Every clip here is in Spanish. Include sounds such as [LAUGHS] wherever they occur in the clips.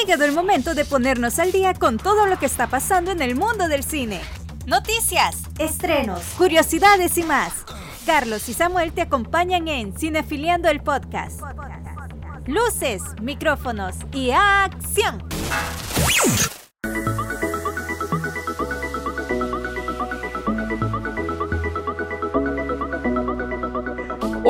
llegado el momento de ponernos al día con todo lo que está pasando en el mundo del cine. Noticias, estrenos, curiosidades y más. Carlos y Samuel te acompañan en Cinefiliando el Podcast. Luces, micrófonos y acción.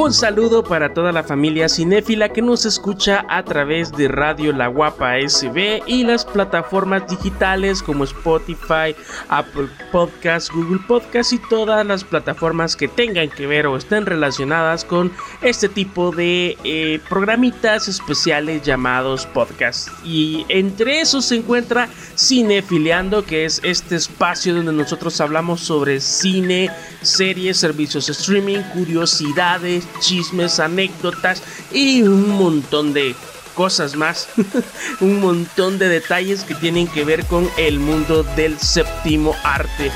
Un saludo para toda la familia cinéfila que nos escucha a través de Radio La Guapa SB y las plataformas digitales como Spotify, Apple Podcasts, Google Podcasts y todas las plataformas que tengan que ver o estén relacionadas con este tipo de eh, programitas especiales llamados podcasts. Y entre esos se encuentra Cinefiliando, que es este espacio donde nosotros hablamos sobre cine, series, servicios streaming, curiosidades, chismes, anécdotas y un montón de cosas más, [LAUGHS] un montón de detalles que tienen que ver con el mundo del séptimo arte.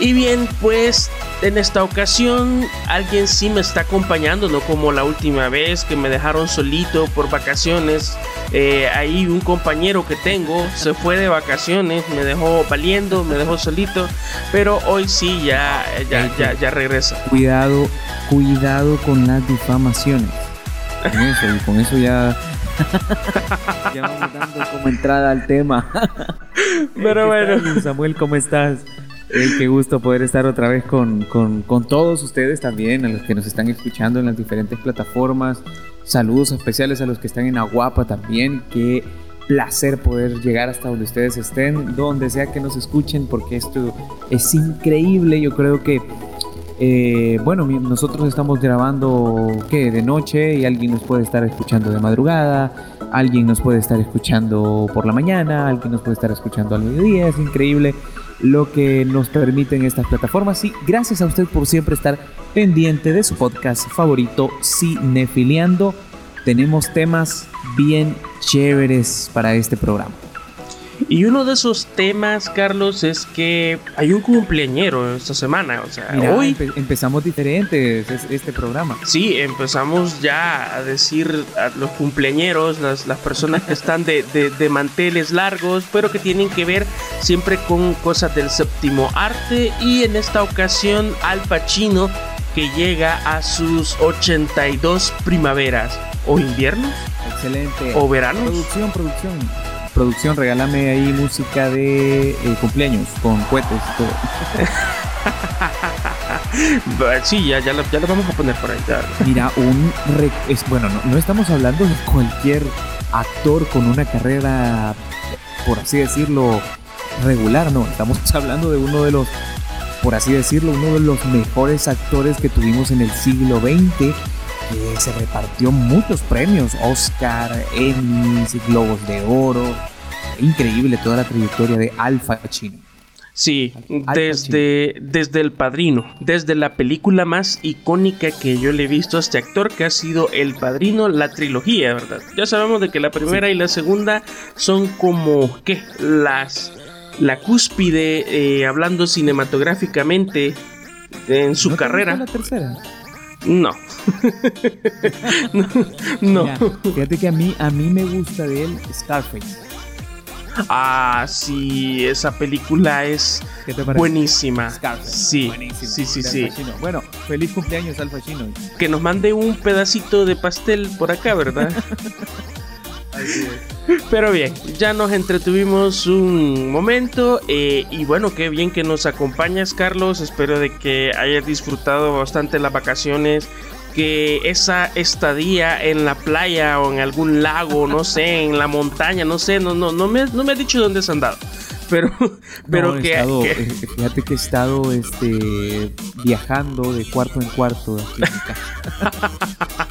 Y bien, pues en esta ocasión alguien sí me está acompañando, no como la última vez que me dejaron solito por vacaciones. Eh, ahí un compañero que tengo se fue de vacaciones, me dejó valiendo, me dejó solito, pero hoy sí ya, ya, ya, ya regresa. Cuidado, cuidado con las difamaciones. Con eso, y con eso ya, [LAUGHS] ya vamos dando como entrada al tema. Pero ¿Qué bueno. tal, Samuel, ¿cómo estás? Qué gusto poder estar otra vez con, con- todos ustedes también, a los que nos están escuchando en las diferentes plataformas. Saludos especiales a los que están en Aguapa también. Qué placer poder llegar hasta donde ustedes estén, donde sea que nos escuchen, porque esto es increíble. Yo creo que eh, bueno, nosotros estamos grabando ¿qué? de noche y alguien nos puede estar escuchando de madrugada, alguien nos puede estar escuchando por la mañana, alguien nos puede estar escuchando al mediodía. Es increíble lo que nos permiten estas plataformas y gracias a usted por siempre estar pendiente de su podcast favorito Cinefiliando. Tenemos temas bien chéveres para este programa. Y uno de esos temas, Carlos, es que hay un cumpleañero esta semana. O sea, Mira, hoy empe- empezamos diferentes es- este programa. sí empezamos ya a decir a los cumpleañeros, las, las personas que están de, de- de manteles largos, pero que tienen que ver siempre con cosas del séptimo arte. Y en esta ocasión, Al Pacino, que llega a sus 82 primaveras o inviernos Excelente. o veranos. Producción, producción. Producción, regálame ahí música de eh, cumpleaños con cohetes todo. [LAUGHS] Sí, ya, ya, lo, ya lo vamos a poner por ahí. ya. Mira, un. re- es, bueno, no, no estamos hablando de cualquier actor con una carrera, por así decirlo, regular, no. Estamos [LAUGHS] hablando de uno de los, por así decirlo, uno de los mejores actores que tuvimos en el siglo XX. Que se repartió muchos premios, Oscar, Emmys, Globos de Oro. Increíble toda la trayectoria de Alfa Chino. Sí, desde, desde El Padrino, desde la película más icónica que yo le he visto a este actor, que ha sido El Padrino, la trilogía, ¿verdad? Ya sabemos de que la primera y la segunda son como, ¿qué? Las, la cúspide, eh, hablando cinematográficamente, en su ¿No te carrera. la tercera? No. [LAUGHS] no. no. Mira, fíjate que a mí, a mí me gusta de él Scarface. Ah, sí, esa película es ¿Qué te parece? buenísima. Scarface. Sí, sí, sí, sí. Bueno, feliz cumpleaños Al Pacino. que nos mande un pedacito de pastel por acá, ¿verdad? [LAUGHS] Pero bien, ya nos entretuvimos un momento eh, y bueno, qué bien que nos acompañas, Carlos. Espero de que hayas disfrutado bastante las vacaciones, que esa estadía en la playa o en algún lago, no sé, en la montaña, no sé, no, no, no me, no me has dicho dónde has andado, pero, pero No, [LAUGHS] que, estado- que- eh, fíjate que he estado este, viajando de cuarto en cuarto aquí en mi casa.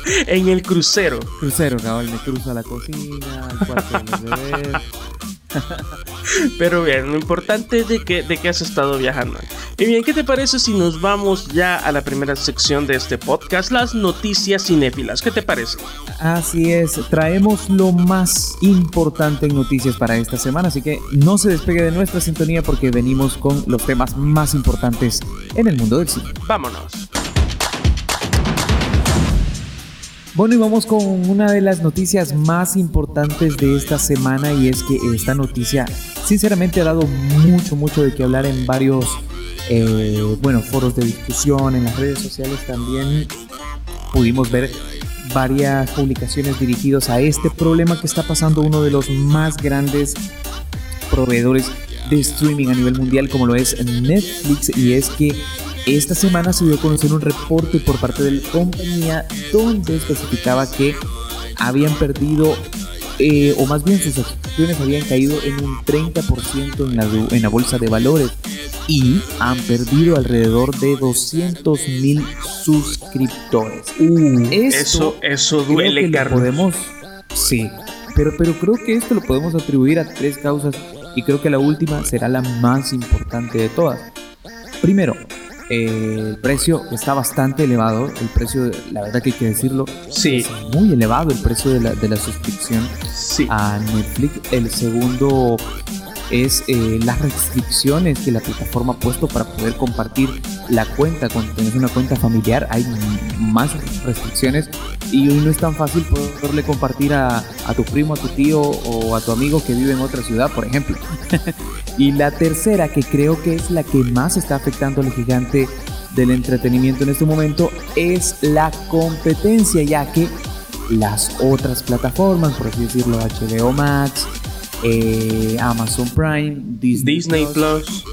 [LAUGHS] en el crucero. Crucero, cabal, me cruzo a la cocina, al cuarto de los bebés. [LAUGHS] Pero bien, lo importante es de que, de que has estado viajando. Y bien, ¿qué te parece si nos vamos ya a la primera sección de este podcast, las noticias cinéfilas? ¿Qué te parece? Así es, traemos lo más importante en noticias para esta semana, así que no se despegue de nuestra sintonía porque venimos con los temas más importantes en el mundo del cine. Vámonos. Bueno, y vamos con una de las noticias más importantes de esta semana y es que esta noticia sinceramente ha dado mucho, mucho de qué hablar en varios, eh, bueno, foros de discusión, en las redes sociales también. Pudimos ver varias publicaciones dirigidas a este problema que está pasando uno de los más grandes proveedores de streaming a nivel mundial como lo es Netflix y es que esta semana se dio a conocer un reporte por parte de la compañía donde especificaba que habían perdido, eh, o más bien sus acciones habían caído en un 30% en la, en la bolsa de valores y han perdido alrededor de 200 mil suscriptores. Uh, eso, eso duele, que podemos, sí, pero, pero creo que esto lo podemos atribuir a tres causas y creo que la última será la más importante de todas. Primero, el precio está bastante elevado. El precio, la verdad que hay que decirlo, sí. es muy elevado el precio de la, de la suscripción a Netflix. El segundo es eh, las restricciones que la plataforma ha puesto para poder compartir la cuenta. Cuando tienes una cuenta familiar hay más restricciones y hoy no es tan fácil poderle compartir a, a tu primo, a tu tío o a tu amigo que vive en otra ciudad, por ejemplo. [LAUGHS] y la tercera, que creo que es la que más está afectando al gigante del entretenimiento en este momento, es la competencia, ya que las otras plataformas, por así decirlo, HBO Max, eh, Amazon Prime, Disney, Plus,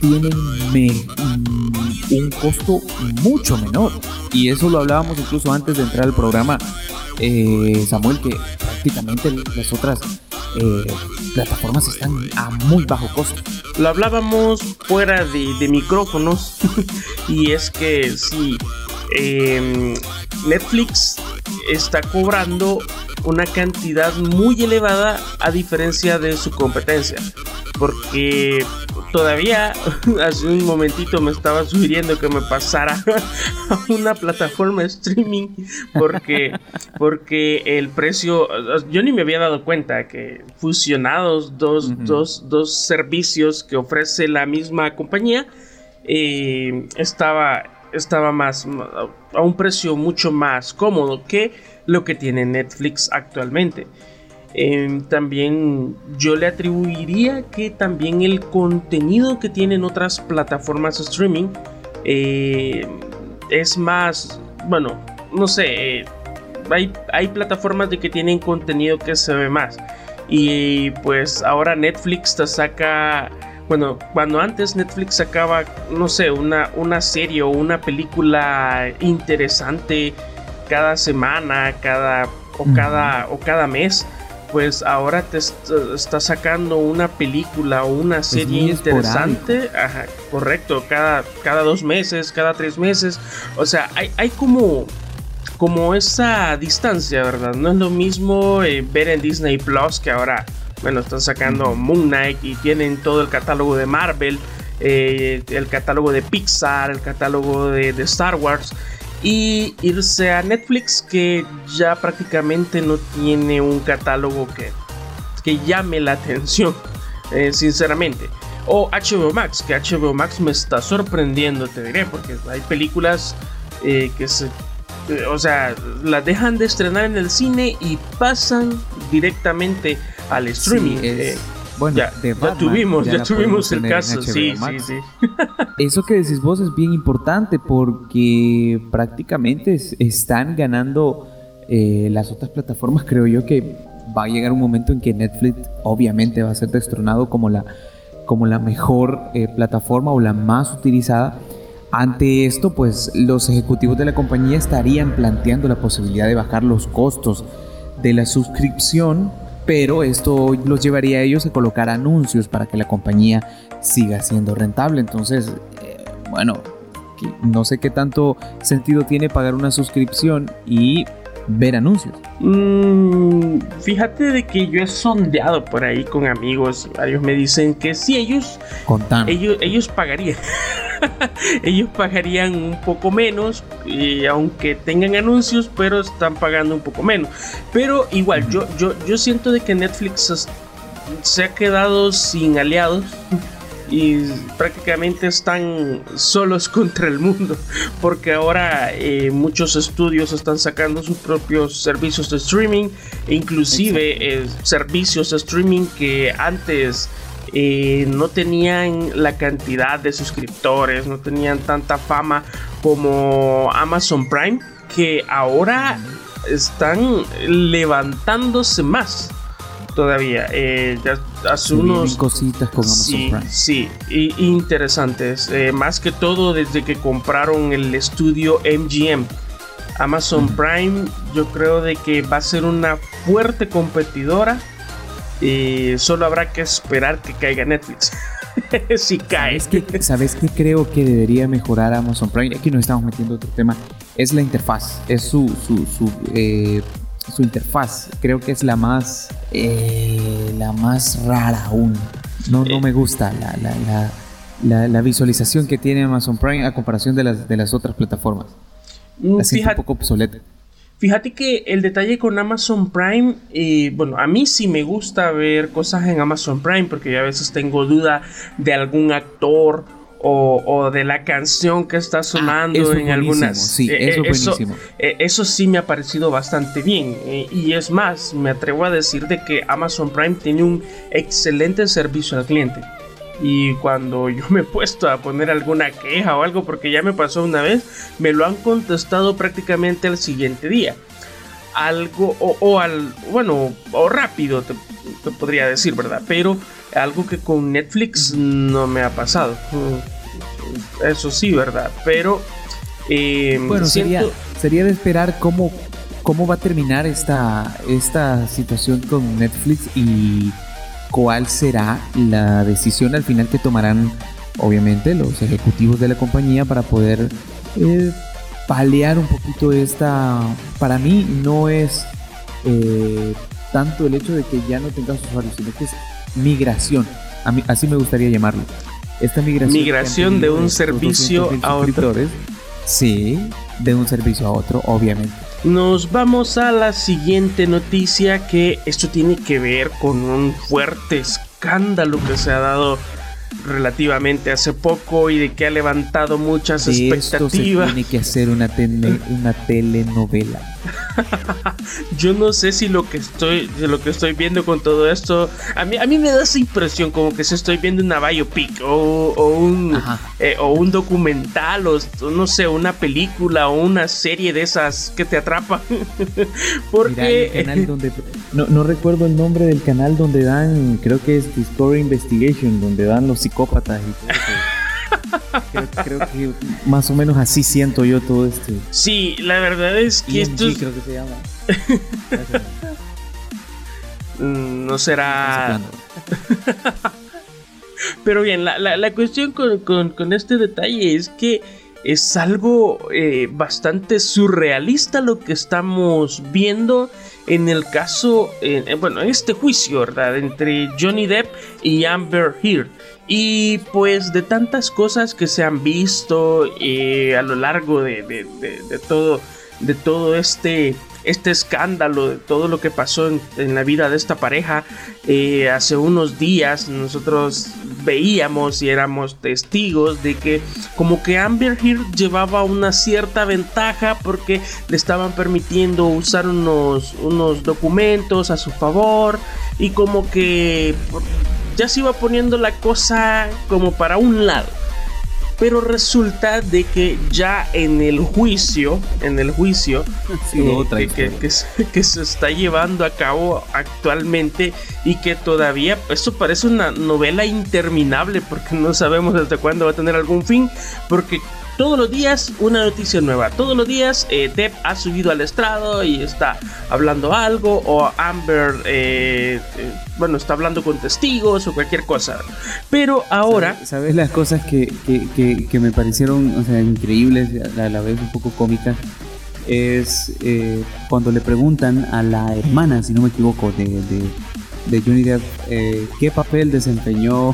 tienen mm, un costo mucho menor. Y eso lo hablábamos incluso antes de entrar al programa, eh, Samuel, que prácticamente las otras eh, plataformas están a muy bajo costo. Lo hablábamos fuera de, micrófonos [LAUGHS] y es que si em, Netflix está cobrando una cantidad muy elevada a diferencia de su competencia. Porque todavía [LAUGHS] hace un momentito me estaba sugiriendo que me pasara [LAUGHS] a una plataforma de streaming porque, [LAUGHS] porque el precio, yo ni me había dado cuenta que fusionados dos, dos, servicios que ofrece la misma compañía, eh, estaba, estaba más a un precio mucho más cómodo que lo que tiene Netflix actualmente. Em, también yo le atribuiría que también el contenido que tienen otras plataformas streaming eh, es más, bueno, no sé, eh, hay, hay plataformas de que tienen contenido que se ve más. Y pues ahora Netflix te saca bueno, cuando antes Netflix sacaba, no sé, una, una serie o una película interesante cada semana, cada o cada o cada mes, pues ahora te está sacando una película o una serie interesante, Ajá, correcto, cada cada dos meses, cada tres meses, o sea, hay, hay como como esa distancia, ¿verdad? No es lo mismo eh, ver en Disney Plus que ahora, bueno, están sacando Moon Knight y tienen todo el catálogo de Marvel, eh, el catálogo de Pixar, el catálogo de, de Star Wars y irse a Netflix que ya prácticamente no tiene un catálogo que, que llame la [LAUGHS] atención, eh, sinceramente. O HBO Max, que HBO Max me está sorprendiendo, te diré, porque hay películas eh, que se... Eh, o sea, las dejan de estrenar en el cine y pasan directamente al streaming. Bueno, ya, tuvimos, ya, tuvimos el caso, sí, sí, sí. [LAUGHS] Eso que decís vos es bien importante porque prácticamente están ganando eh, las otras plataformas. Creo yo que va a llegar un momento en que Netflix obviamente va a ser destronado como la, como la mejor eh, plataforma o la más utilizada. Ante esto, pues los ejecutivos de la compañía estarían planteando la posibilidad de bajar los costos de la suscripción pero esto los llevaría a ellos a colocar anuncios para que la compañía siga siendo rentable. Entonces, eh, bueno, no sé qué tanto sentido tiene pagar una suscripción y ver anuncios. Mm, fíjate de que yo he sondeado por ahí con amigos, varios me dicen que sí, ellos, ellos, ellos pagarían. [LAUGHS] ellos pagarían un poco menos, y aunque tengan anuncios, pero están pagando un poco menos. Pero igual, yo, yo, yo siento de que Netflix se ha quedado sin aliados y prácticamente están solos [LAUGHS] contra el mundo porque ahora eh, muchos estudios están sacando sus propios servicios de streaming e inclusive eh, servicios de streaming que antes eh, no tenían la cantidad de suscriptores, no tenían tanta fama como Amazon Prime, que ahora están levantándose más todavía. Eh, hace unos cositas con Amazon sí, Prime. Sí, y, interesantes. Eh, más que todo desde que compraron el estudio MGM. Amazon Prime, yo creo de que va a ser una fuerte competidora. Y solo habrá que esperar que caiga Netflix. [LAUGHS] si cae. ¿Sabes qué, creo que debería mejorar Amazon Prime? Aquí nos estamos metiendo otro tema. Es la interfaz. Es su, su, su eh, su interfaz. Creo que es la más, eh, la más rara aún. No, no me gusta la, visualización que tiene Amazon Prime a comparación de las, de las otras plataformas. Mm, fíjate, un poco obsoleta. Fíjate que el detalle con Amazon Prime, eh, bueno, a mí sí me gusta ver cosas en Amazon Prime porque yo a veces tengo duda de algún actor o, de la canción que está ah, sonando en algunas. Sí, eh, eso, buenísimo. Eh, eso, sí me ha parecido bastante bien. Eh, y es más, me atrevo a decir de que Amazon Prime tiene un excelente servicio al cliente. Y cuando yo me he puesto a poner alguna queja o algo, porque ya me pasó una vez, me lo han contestado prácticamente al siguiente día. Algo, o, al, bueno, o rápido, te, te podría decir, ¿verdad? Pero algo que con Netflix no me ha pasado eso sí, ¿verdad? Pero... Eh, bueno, sería, sería de esperar cómo, cómo va a terminar esta, esta situación con Netflix y cuál será la decisión al final que tomarán, obviamente, los ejecutivos de la compañía para poder eh, paliar un poquito esta... Para mí no es eh, tanto el hecho de que ya no tengas usuarios, sino que es migración. A mí, así me gustaría llamarlo esta migración, migración de un servicio a otro. Sí, de un servicio a otro, obviamente. Nos vamos a la siguiente noticia que esto tiene que ver con un fuerte escándalo que se ha dado relativamente hace poco y de que ha levantado muchas expectativas. tiene que hacer una, una telenovela. [LAUGHS] Yo no sé si lo que estoy lo que estoy viendo con todo esto a mí a mí me da esa impresión como que se estoy viendo una biopic o, un eh, o un documental o no sé una película o una serie de esas que te atrapan [LAUGHS] porque [LAUGHS] no, no recuerdo el nombre del canal donde dan creo que es Discovery Investigation donde dan los psicópatas y todo creo, que más o menos así siento yo todo esto. Sí, la verdad es que esto. creo que se llama. [LAUGHS] No será. [LAUGHS] Pero bien, la, cuestión con, este detalle es que es algo eh, bastante surrealista lo que estamos viendo en el caso, bueno, en este juicio, ¿verdad? Entre Johnny Depp y Amber Heard. Y pues de tantas cosas que se han visto eh, a lo largo de, todo, de todo este, este escándalo, de todo lo que pasó en, la vida de esta pareja, eh, hace unos días nosotros veíamos y éramos testigos de que como que Amber Heard llevaba una cierta ventaja porque le estaban permitiendo usar unos, unos documentos a su favor y como que ya se iba poniendo la cosa como para un lado. Pero resulta de que ya en el juicio, en el juicio [LAUGHS] eh, que, [LAUGHS] que, se está llevando a cabo actualmente y que todavía, eso parece una novela interminable porque no sabemos hasta cuándo va a tener algún fin, porque todos los días una noticia nueva. Todos los días eh, ha subido al estrado y está hablando algo. O Amber, eh, eh, bueno, está hablando con testigos o cualquier cosa. Pero ahora... ¿Sabes, las cosas que, me parecieron o sea, increíbles, a la vez un poco cómicas? Es cuando le preguntan a la hermana, si no me equivoco, de, de, de Johnny Depp, qué papel desempeñó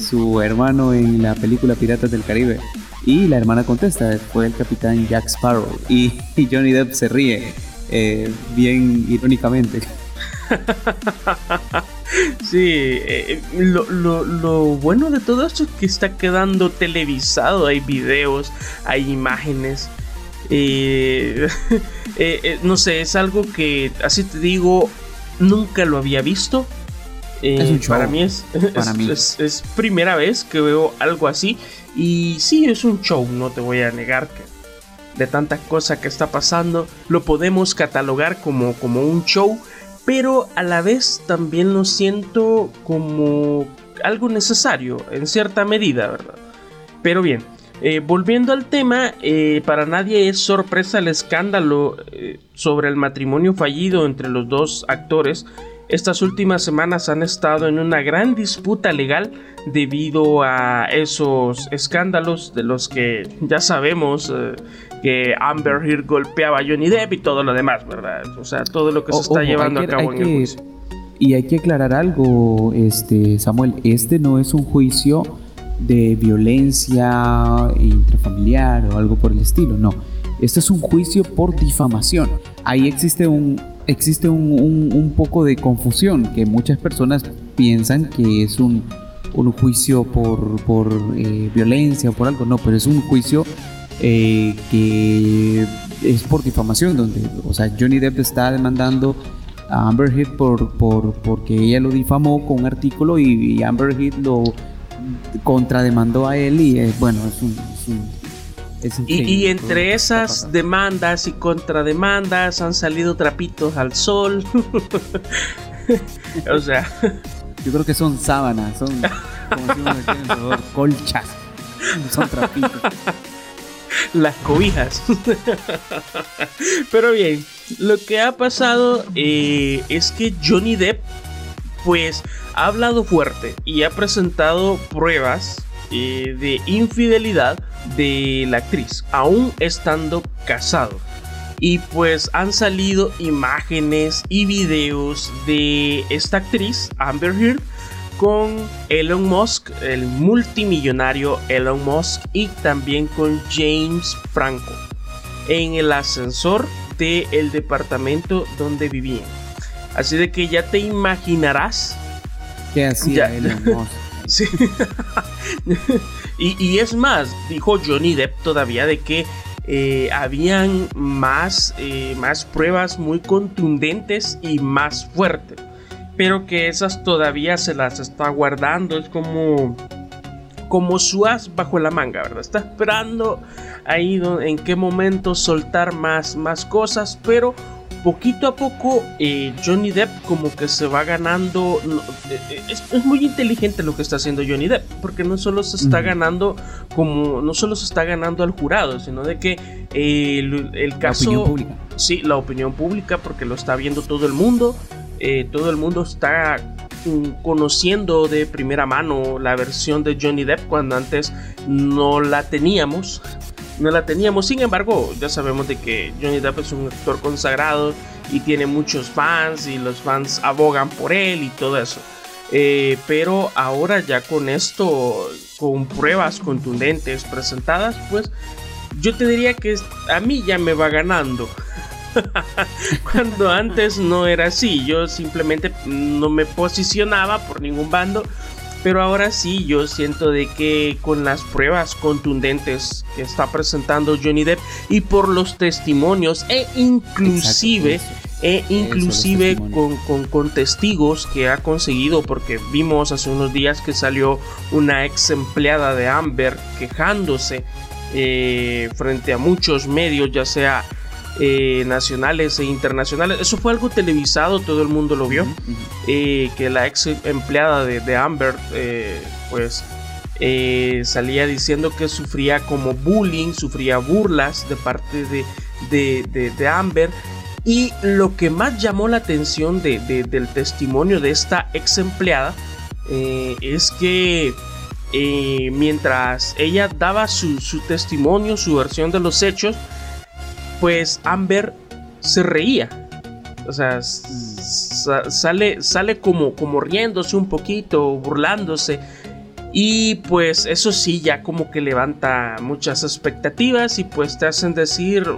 su hermano en la película Piratas del Caribe. Y la hermana contesta, fue el capitán Jack Sparrow. Y, Johnny Depp se ríe, eh, bien irónicamente. [LAUGHS] sí, eh, lo, bueno de todo esto es que está quedando televisado, hay videos, hay imágenes. Eh, [LAUGHS] no sé, es algo que, así te digo, nunca lo había visto. Para [LAUGHS] mí, es, es, primera vez que veo algo así. Y sí, es un show, no te voy a negar que de tantas cosas que está pasando, lo podemos catalogar como, como un show, pero a la vez también lo siento como algo necesario, en cierta medida, ¿verdad? Pero bien, eh, volviendo al tema, eh, para nadie es sorpresa el escándalo eh, sobre el matrimonio fallido entre los dos actores estas últimas semanas han estado en una gran disputa legal debido a esos escándalos de los que ya sabemos eh, que Amber Heard golpeaba a Johnny Depp y todo lo demás, ¿verdad? O sea, todo lo que se está llevando a cabo en el juicio. Y hay que aclarar algo, este Samuel, este no es un juicio de violencia intrafamiliar o algo por el estilo, no. Este es un juicio por difamación. Ahí existe un, existe un, poco de confusión, que muchas personas piensan que es un, juicio por, por eh, violencia o por algo, no, pero es un juicio eh, que es por difamación, donde, o sea, Johnny Depp está demandando a Amber Heard por, por, porque ella lo difamó con un artículo y, Amber Heard lo contrademandó a él y eh, bueno, es un y, entre esas demandas y contrademandas han salido trapitos al sol. [LAUGHS] o sea. Yo creo que son sábanas, son como colchas. Son trapitos. [LAUGHS] Las cobijas. Pero bien, lo que ha pasado eh, es que Johnny Depp, pues, ha hablado fuerte y ha presentado pruebas eh, de infidelidad de la actriz, aún estando casado. Y pues han salido imágenes y videos de esta actriz, Amber Heard, con Elon Musk, el multimillonario Elon Musk, y también con James Franco, en el ascensor del departamento donde vivían. Así de que ya te imaginarás. ¿Qué hacía Elon Musk? Y, es más, dijo Johnny Depp todavía de que eh, habían más, eh, más pruebas muy contundentes y más fuertes. Pero que esas todavía se las está guardando. Es como, como su as bajo la manga, ¿verdad? Está esperando ahí en qué momento soltar más, más cosas. Pero poquito a poco eh, Johnny Depp como que se va ganando eh, eh, es, muy inteligente lo que está haciendo Johnny Depp porque no solo se está ganando como no solo se está ganando al jurado sino de que el, caso la opinión pública. sí la opinión pública porque lo está viendo todo el mundo todo el mundo está mm, conociendo de primera mano la versión de Johnny Depp cuando antes no la teníamos no la teníamos. Sin embargo, ya sabemos de que Johnny Depp es un actor consagrado y tiene muchos fans y los fans abogan por él y todo eso. Eh, pero ahora ya con esto, con pruebas contundentes presentadas, pues yo te diría que a mí ya me va ganando. [LAUGHS] Cuando antes no era así, yo simplemente no me posicionaba por ningún bando pero ahora sí, yo siento de que con las pruebas contundentes que está presentando Johnny Depp y por los testimonios e inclusive... e inclusive con, testigos que ha conseguido, porque vimos hace unos días que salió una ex empleada de Amber quejándose eh, frente a muchos medios, ya sea eh, nacionales e internacionales. Eso fue algo televisado, todo el mundo lo vio. Eh, que la ex empleada de, Amber, eh, pues salía diciendo que sufría como bullying, sufría burlas de parte de, de, Amber. Y lo que más llamó la atención del testimonio de esta ex empleada es que mientras ella daba su, su testimonio, su versión de los hechos, pues Amber se reía. O sea, sale, sale como, como riéndose un poquito, burlándose. Y pues eso sí, ya como que levanta muchas expectativas y pues te hacen decir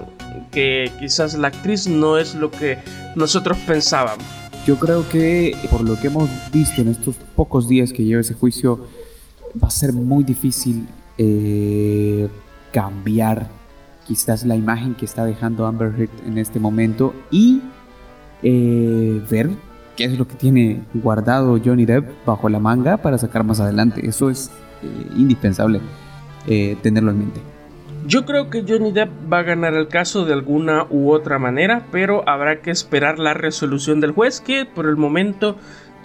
que quizás la actriz no es lo que nosotros pensábamos. yo creo que por lo que hemos visto en estos pocos días que lleva ese juicio, va a ser muy difícil eh, cambiar quizás la imagen que está dejando Amber Heard en este momento y eh, ver qué es lo que tiene guardado Johnny Depp bajo la manga para sacar más adelante. Eso es eh, indispensable tenerlo en mente. Yo creo que Johnny Depp va a ganar el caso de alguna u otra manera, pero habrá que esperar la resolución del juez que por el momento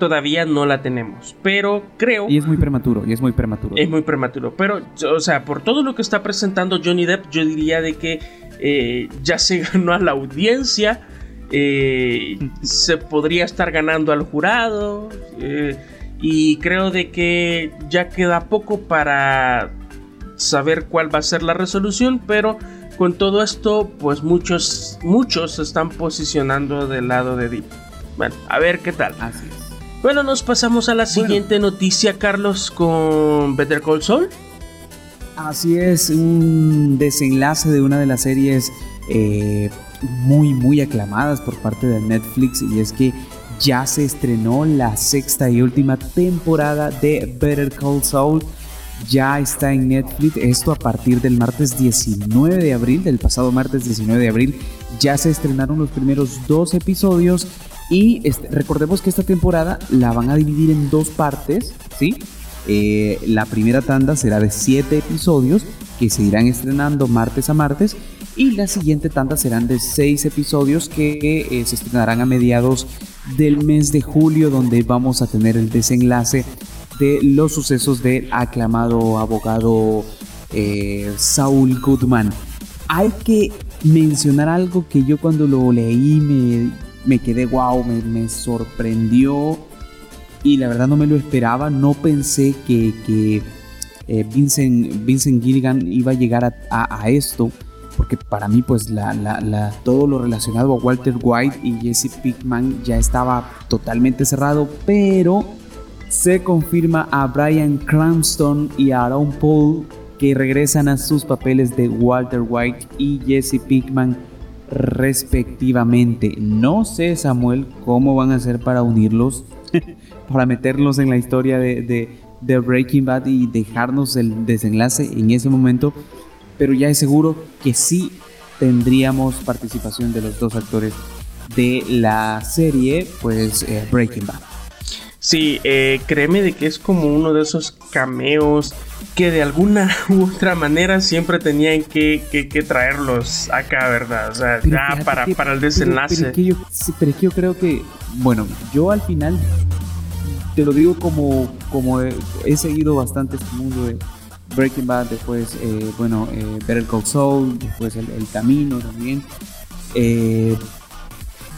todavía no la tenemos. Pero creo... Y es muy prematuro, y es muy prematuro. Es muy prematuro. Pero, o sea, por todo lo que está presentando Johnny Depp, yo diría de que eh, ya se [LAUGHS] ganó a la audiencia. Eh, se podría estar ganando al jurado. Eh, y creo de que ya queda poco para saber cuál va a ser la resolución, pero con todo esto, pues muchos, muchos se están posicionando del lado de Deep. Bueno, a ver qué tal. Así es. Bueno, nos pasamos a la siguiente noticia, Carlos, con Better Call Saul. Así es, un desenlace de una de las series eh, muy, muy aclamadas por parte de Netflix y es que ya se estrenó la sexta y última temporada de Better Call Saul. Ya está en Netflix, esto a partir del martes 19 de abril, del pasado martes 19 de abril, ya se estrenaron los primeros dos episodios y recordemos que esta temporada la van a dividir en dos partes, ¿sí? Eh, la primera tanda será de siete episodios que se irán estrenando martes a martes y la siguiente tanda serán de seis episodios que eh, se estrenarán a mediados del mes de julio donde vamos a tener el desenlace de los sucesos del aclamado abogado eh, Saul Goodman. Hay que mencionar algo que yo cuando lo leí me me quedé wow, me, sorprendió y la verdad no me lo esperaba, no pensé que, eh, Vincent, Vincent Gilligan iba a llegar a, esto, porque para mí pues la, todo lo relacionado a Walter White y Jesse Pickman ya estaba totalmente cerrado, pero se confirma a Brian Cranston y a Aaron Paul que regresan a sus papeles de Walter White y Jesse Pickman respectivamente. No sé, Samuel, cómo van a hacer para unirlos, [LAUGHS] para meterlos en la historia de, de, Breaking Bad y dejarnos el desenlace en ese momento, pero ya es seguro que sí tendríamos participación de los dos actores de la serie, pues eh, Breaking Bad. Sí, eh, créeme de que es como uno de esos cameos que de alguna [LAUGHS] u otra manera siempre tenían que, traerlos acá, ¿verdad? O sea, ya para, para el desenlace. Pero, yo, pero, yo, creo que, bueno, yo al final, te lo digo como, como he, seguido bastante este mundo de Breaking Bad, después, eh, bueno, eh, Better Call Saul, después el, Camino también. Eh,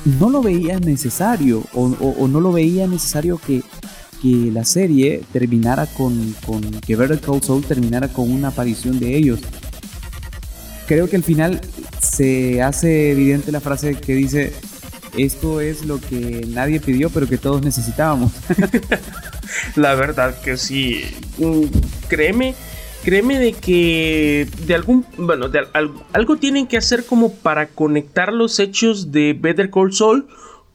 no lo veía necesario o, no lo veía necesario que, la serie terminara con, con que Better Call Saul terminara con una aparición de ellos. Creo que al final se hace evidente la frase que dice esto es lo que nadie pidió pero que todos necesitábamos. [LAUGHS] la verdad que sí. Mm, créeme créeme de que de algún, bueno, de algo tienen que hacer como para conectar los hechos de Better Call Saul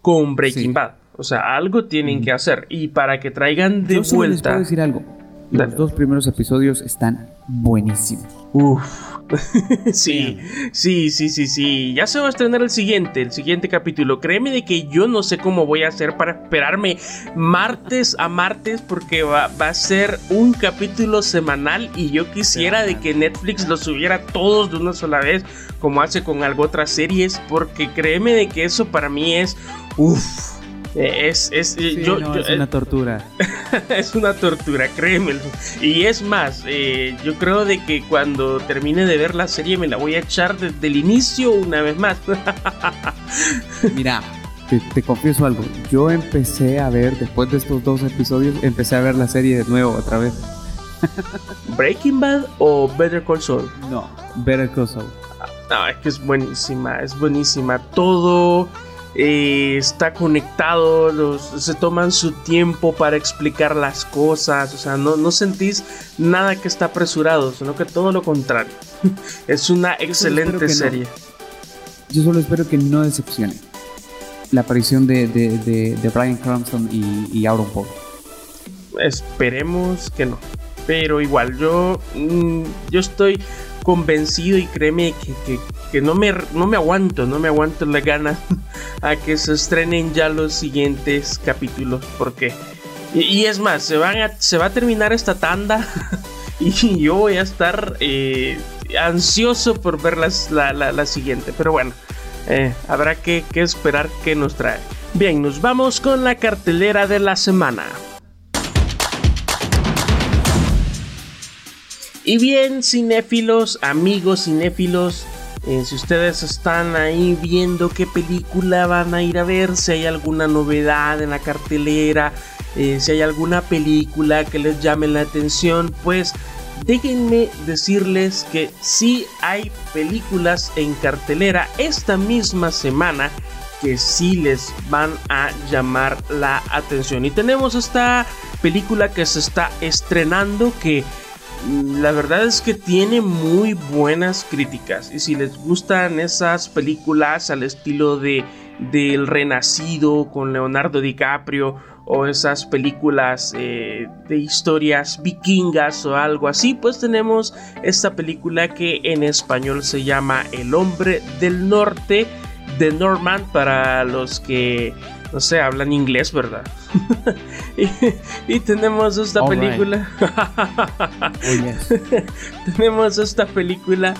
con Breaking Bad. O sea, algo tienen que hacer y para que traigan de vuelta. Les puedo decir algo. Los dos primeros episodios están buenísimos. Uf. [LAUGHS] sí, sí, sí, sí, sí. Ya se va a estrenar el siguiente, el siguiente capítulo. Créeme de que yo no sé cómo voy a hacer para esperarme martes a martes porque va, a ser un capítulo semanal y yo quisiera de que Netflix los subiera todos de una sola vez como hace con algo otras series porque créeme de que eso para mí es... Uf eh, es, es, yo, es una tortura. [LAUGHS] es una tortura, créeme. Y es más, eh, yo creo de que cuando termine de ver la serie me la voy a echar desde el inicio una vez más. [LAUGHS] Mira, te, confieso algo. Yo empecé a ver, después de estos dos episodios, empecé a ver la serie de nuevo otra vez. [LAUGHS] ¿Breaking Bad o Better Call Saul? No, Better Call Saul. No, es que es buenísima, es buenísima. Todo eh, está conectado, los, se toman su tiempo para explicar las cosas, o sea, no, no sentís nada que está apresurado, sino que todo lo contrario. [LAUGHS] es una excelente serie. Yo solo espero que no decepcione. la aparición de, de, de, Brian Cranston y, y Aaron Paul. Esperemos que no. Pero igual, yo, mm, yo estoy convencido y créeme que, que, no, me, no me aguanto, no me aguanto la gana [LAUGHS] a que se estrenen ya los siguientes capítulos. Porque, y, es más, se, van se va a terminar esta tanda [LAUGHS] y yo voy a estar eh, ansioso por ver la, la, siguiente. Pero bueno, eh, habrá que, que esperar qué nos trae. Bien, nos vamos con la cartelera de la semana. Y bien, cinéfilos, amigos cinéfilos, eh, si ustedes están ahí viendo qué película van a ir a ver, si hay alguna novedad en la cartelera, eh, si hay alguna película que les llame la atención, pues déjenme decirles que sí hay películas en cartelera esta misma semana que sí les van a llamar la atención. Y tenemos esta película que se está estrenando que la verdad es que tiene muy buenas críticas. Y si les gustan esas películas al estilo de del Renacido con Leonardo DiCaprio o esas películas eh, de historias vikingas o algo así, pues tenemos esta película que en español se llama El hombre del norte de Norman para los que no sé, hablan inglés, ¿verdad? [LAUGHS] y, tenemos esta película. Oh, [LAUGHS] tenemos esta película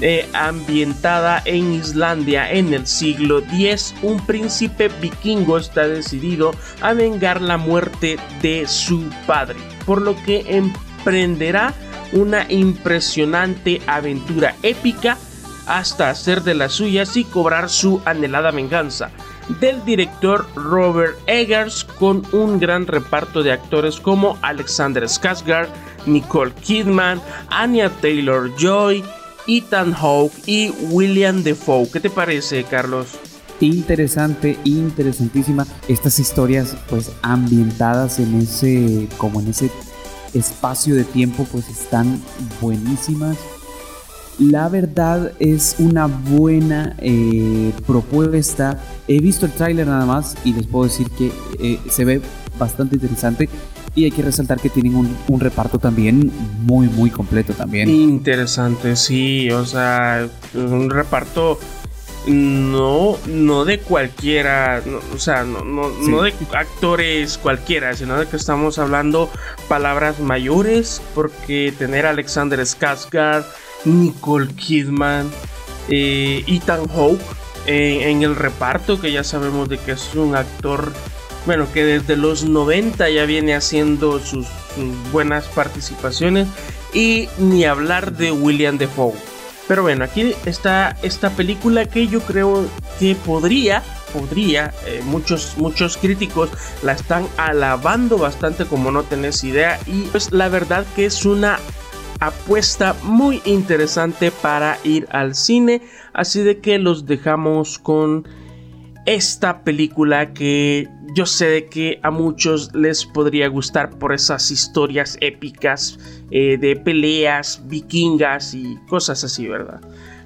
eh, ambientada en Islandia en el siglo X. Un príncipe vikingo está decidido a vengar la muerte de su padre, por lo que emprenderá una impresionante aventura épica hasta hacer de las suyas y cobrar su anhelada venganza del director Robert Eggers con un gran reparto de actores como Alexander Skarsgård, Nicole Kidman, Anya Taylor-Joy, Ethan Hawke y William Defoe. ¿Qué te parece, Carlos? Interesante, interesantísima. Estas historias, pues, ambientadas en ese, como en ese espacio de tiempo, pues, están buenísimas la verdad es una buena eh, propuesta. He visto el tráiler nada más y les puedo decir que eh, se ve bastante interesante. Y hay que resaltar que tienen un, reparto también muy, muy completo también. Interesante, sí. O sea, un reparto no, no de cualquiera, o sea, no, no, no, de actores cualquiera, sino de que estamos hablando palabras mayores, porque tener a Alexander Skarsgård, Nicole Kidman, eh, Ethan Hawke en el reparto, que ya sabemos de que es un actor, bueno, que desde los 90 ya viene haciendo sus, buenas participaciones, y ni hablar de William Defoe. Pero bueno, aquí está esta película que yo creo que podría, podría, eh, muchos, muchos críticos la están alabando bastante como no tenés idea. Y pues la verdad que es una apuesta muy interesante para ir al cine. Así de que los dejamos con esta película que yo sé que a muchos les podría gustar por esas historias épicas eh, de peleas vikingas y cosas así, ¿verdad?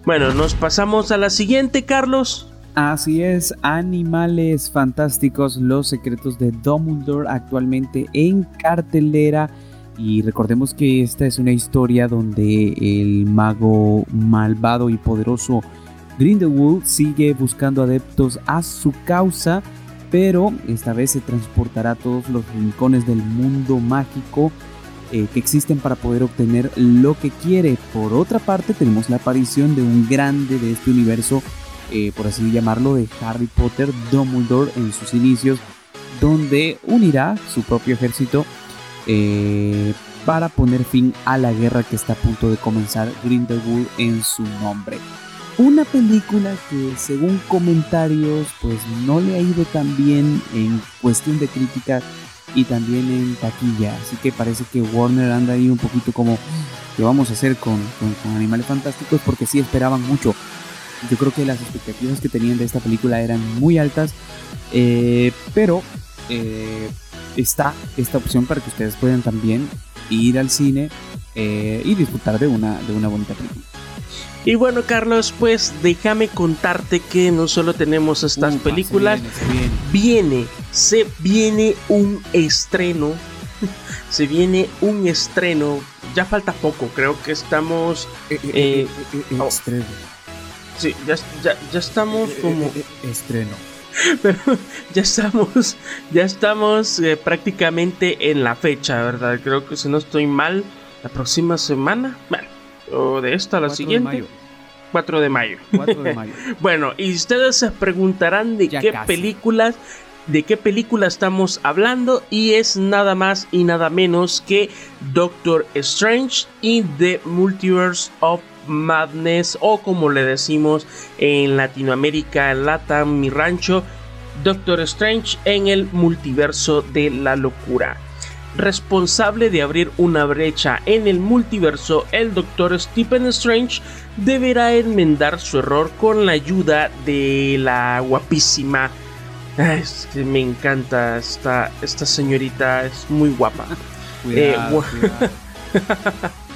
Bueno, nos pasamos a la siguiente, Carlos. Así es, Animales Fantásticos, los secretos de Dumbledore actualmente en cartelera y recordemos que esta es una historia donde el mago malvado y poderoso Grindelwald sigue buscando adeptos a su causa, pero esta vez se transportará a todos los rincones del mundo mágico eh, que existen para poder obtener lo que quiere. Por otra parte, tenemos la aparición de un grande de este universo, eh, por así llamarlo, de Harry Potter, Dumbledore en sus inicios, donde unirá su propio ejército eh, para poner fin a la guerra que está a punto de comenzar Grindelwald en su nombre. Una película que según comentarios pues no le ha ido tan bien en cuestión de crítica y también en taquilla. Así que parece que Warner anda ahí un poquito como ¿qué vamos a hacer con, Animales Fantásticos? Porque sí esperaban mucho. Yo creo que las expectativas que tenían de esta película eran muy altas. Eh, pero eh, está esta opción para que ustedes puedan también ir al cine eh, y disfrutar de una, de una bonita película. Y bueno, Carlos, pues déjame contarte que no solo tenemos estas películas, viene, se viene un estreno. [LAUGHS] se viene un estreno. Ya falta poco, creo que estamos. Eh, eh, eh, oh. estreno. Sí, ya, ya estamos como. estreno. [LAUGHS] Pero ya estamos, ya estamos prácticamente en la fecha, ¿verdad? Creo que si no estoy mal, la próxima semana, bueno, o de esta a la siguiente. 4 de mayo. 4 de mayo. [LAUGHS] bueno, y ustedes se preguntarán de qué películas de qué película estamos hablando y es nada más y nada menos que Doctor Strange in the Multiverse of Madness o como le decimos en Latinoamérica, Latam, mi rancho, Doctor Strange en el multiverso de la locura responsable de abrir una brecha en el multiverso, el Doctor Stephen Strange deberá enmendar su error con la ayuda de la guapísima. Es que me encanta esta, esta señorita, es muy guapa. [LAUGHS] Eh, [LAUGHS]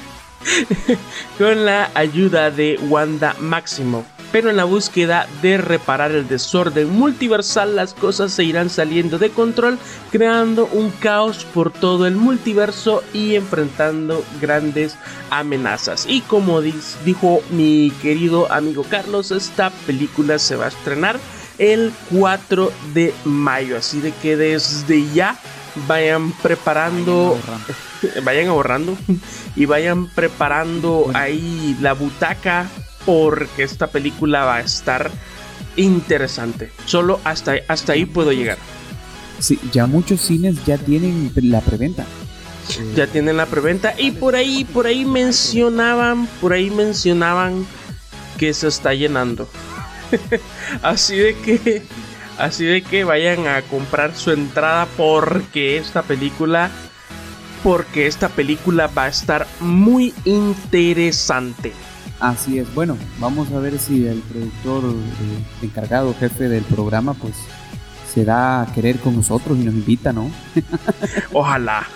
[LAUGHS] con la ayuda de Wanda Maximoff pero en la búsqueda de reparar el desorden multiversal las cosas se irán saliendo de control, creando un caos por todo el multiverso y enfrentando grandes amenazas. Y como dijo mi querido amigo Carlos, esta película se va a estrenar el 4 de mayo, así de que desde ya vayan preparando, [LAUGHS] vayan ahorrando y vayan preparando ahí la butaca porque esta película va a estar interesante. Solo hasta, hasta ahí puedo llegar. Sí, ya muchos cines ya tienen la preventa. Ya tienen la preventa y por ahí, por ahí mencionaban, por ahí mencionaban que se está llenando. [LAUGHS] así de que, así de que vayan a comprar su entrada porque esta película, porque esta película va a estar muy interesante. Así es. Bueno, vamos a ver si el productor eh, encargado, jefe del programa, pues se da a querer con nosotros y nos invita, ¿no? [LAUGHS] Ojalá.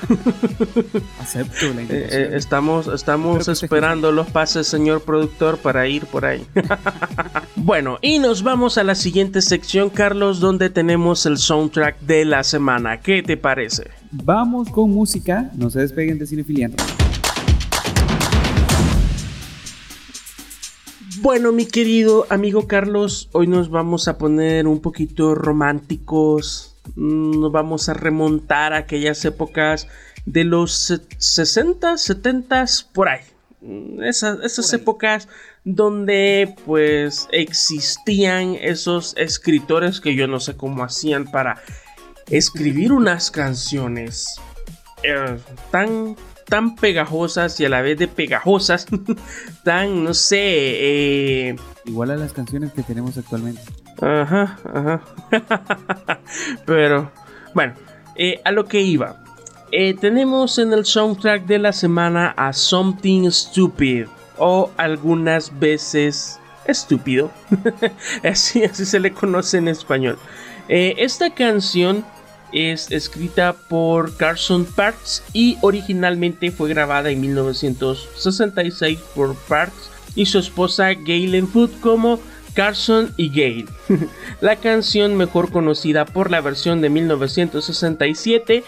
Acepto la eh, invitación. Eh, estamos estamos esperando los pases, señor productor, para ir por ahí. [LAUGHS] bueno, y nos vamos a la siguiente sección, Carlos, donde tenemos el soundtrack de la semana. ¿Qué te parece? Vamos con música. No se despeguen de Cinefiliando. Bueno, mi querido amigo Carlos, hoy nos vamos a poner un poquito románticos. Mm, nos vamos a remontar a aquellas épocas de los 60, 70, por ahí. Mm, esas, épocas donde pues existían esos escritores que yo no sé cómo hacían para escribir unas canciones eh, tan tan pegajosas y a la vez de pegajosas, [LAUGHS] tan, no sé, eh... igual a las canciones que tenemos actualmente. Ajá, ajá. [LAUGHS] Pero, bueno, eh, a lo que iba. Eh, tenemos en el soundtrack de la semana a Something Stupid o algunas veces estúpido. [LAUGHS] así, así se le conoce en español. Eh, esta canción es escrita por Carson Parks y originalmente fue grabada en 1966 por Parks y su esposa Galen Food como Carson y Gale. [LAUGHS] la canción mejor conocida por la versión de 1967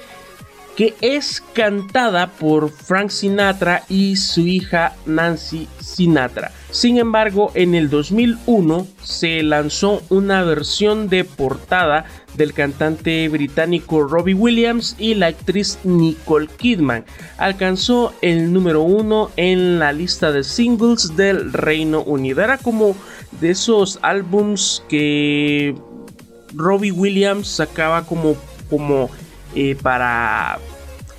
que es cantada por Frank Sinatra y su hija Nancy Sinatra. Sin embargo, en el 2001 se lanzó una versión de portada del cantante británico Robbie Williams y la actriz Nicole Kidman. Alcanzó el número uno en la lista de singles del Reino Unido. Era como de esos álbums que Robbie Williams sacaba como, como eh, para,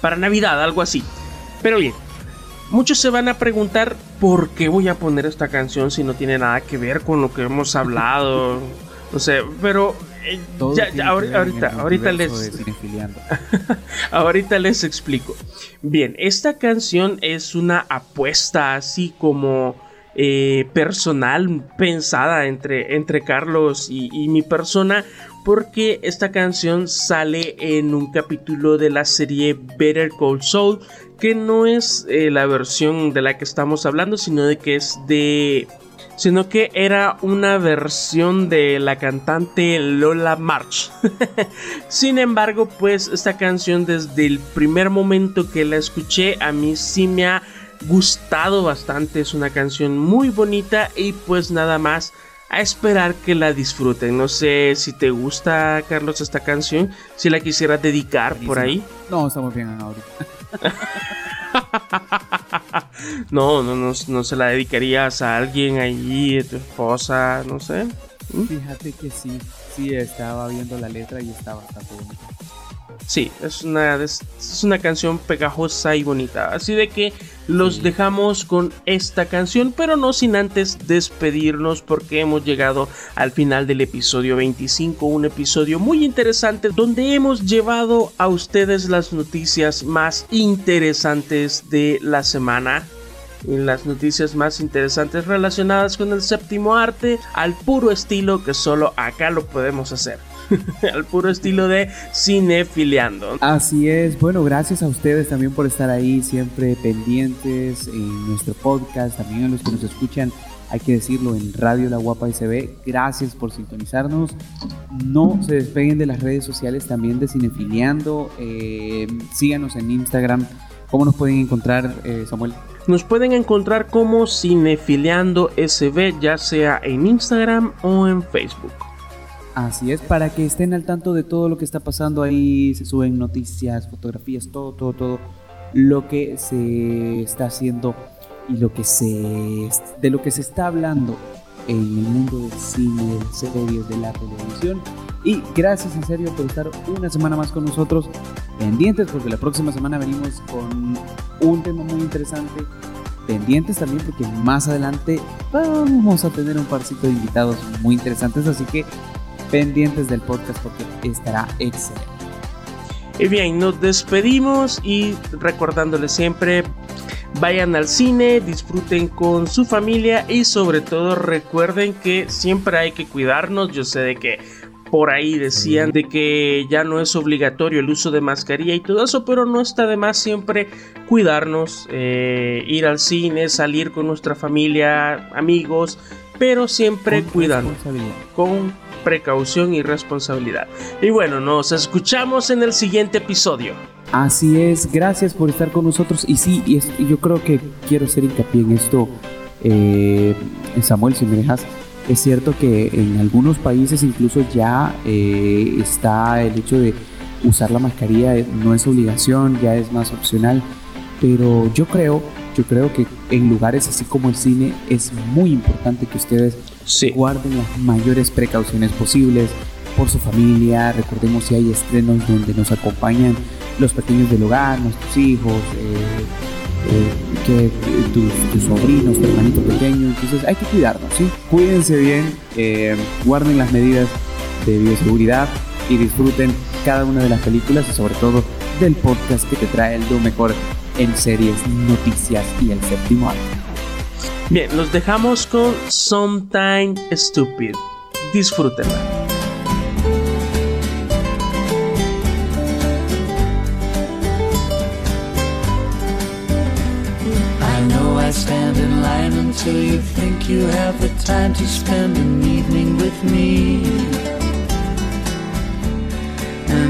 para Navidad, algo así. Pero bien, muchos se van a preguntar por qué voy a poner esta canción si no tiene nada que ver con lo que hemos hablado. [LAUGHS] No sé, pero eh, ya, ahorita, ahorita les [LAUGHS] ahorita les explico. Bien, esta canción es una apuesta así como eh, personal pensada entre, entre Carlos y, mi persona porque esta canción sale en un capítulo de la serie Better Call Saul que no es eh, la versión de la que estamos hablando sino de que es de sino que era una versión de la cantante Lola March. [LAUGHS] Sin embargo, pues esta canción desde el primer momento que la escuché a mí sí me ha gustado bastante, es una canción muy bonita y pues nada más a esperar que la disfruten. No sé si te gusta, Carlos, esta canción, si la quisieras dedicar por ahí. No, estamos bien ahorita. [LAUGHS] no, no, no, no se la dedicarías a alguien allí, a tu esposa, no sé. ¿Mm? Fíjate que sí, sí, estaba viendo la letra y estaba bastante bonita. Sí, es una, es una canción pegajosa y bonita. Así de que los dejamos con esta canción, pero no sin antes despedirnos porque hemos llegado al final del episodio 25, un episodio muy interesante donde hemos llevado a ustedes las noticias más interesantes de la semana y las noticias más interesantes relacionadas con el séptimo arte al puro estilo que solo acá lo podemos hacer. [LAUGHS] al puro estilo de cinefiliando. Así es, bueno, gracias a ustedes también por estar ahí siempre pendientes en nuestro podcast, también a los que nos escuchan hay que decirlo, en Radio La Guapa SB. Gracias por sintonizarnos. No se despeguen de las redes sociales también de Cinefiliando. Eh, síganos en Instagram. ¿Cómo nos pueden encontrar, eh, Samuel? Nos pueden encontrar como Cinefiliando SB, ya sea en Instagram o en Facebook. Así es, para que estén al tanto de todo lo que está pasando ahí, se suben noticias, fotografías, todo, todo, todo lo que se está haciendo y lo que se de lo que se está hablando en el mundo del cine, de series, de la televisión. Y gracias en serio por estar una semana más con nosotros, pendientes, porque la próxima semana venimos con un tema muy interesante. Pendientes también porque más adelante vamos a tener un parcito de invitados muy interesantes, así que pendientes del podcast porque estará excelente. Y bien, nos despedimos y recordándoles siempre, vayan al cine, disfruten con su familia y sobre todo recuerden que siempre hay que cuidarnos. Yo sé de que por ahí decían de que ya no es obligatorio el uso de mascarilla y todo eso, pero no está de más siempre cuidarnos, eh, ir al cine, salir con nuestra familia, amigos, pero siempre cuidarnos con precaución y responsabilidad. Y bueno, nos escuchamos en el siguiente episodio. Así es, gracias por estar con nosotros. Y sí, y yo creo que quiero hacer hincapié en esto, eh, Samuel, si me dejas. Es cierto que en algunos países incluso ya eh, está el hecho de usar la mascarilla, no es obligación, ya es más opcional. Pero yo creo, yo creo que en lugares así como el cine es muy importante que ustedes guarden las mayores precauciones posibles por su familia. Recordemos si hay estrenos donde nos acompañan los pequeños del hogar, nuestros hijos, eh, eh, que, tus, sobrinos, tu hermanito pequeño. Entonces hay que cuidarnos, ¿sí? Cuídense bien, eh, guarden las medidas de bioseguridad y disfruten cada una de las películas y sobre todo del podcast que te trae lo mejor en series, noticias y el séptimo arte. Bien, los dejamos con Sometime Stupid. Disfrútenla. stand in line until you think you have the time to spend an evening with me.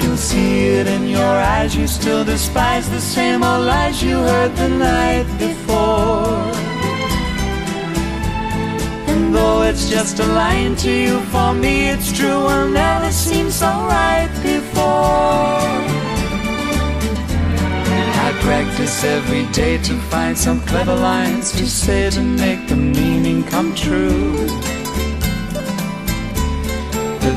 Can see it in your eyes, you still despise the same old lies you heard the night before. And though it's just a line to you, for me it's true, will never seem so right before I practice every day to find some clever lines to say to make the meaning come true. But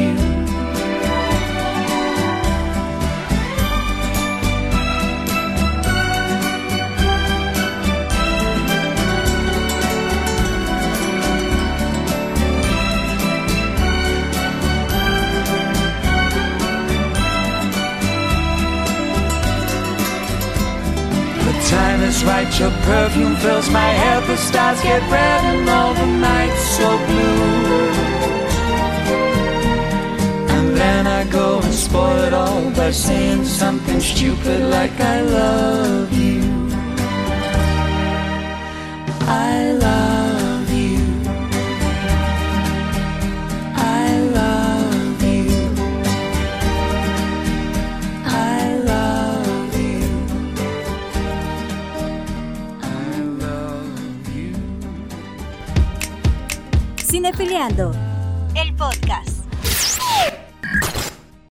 Time is right, your perfume fills my head. The stars get red and all the nights so blue. And then I go and spoil it all by saying something stupid like I love you. I Cinefiliando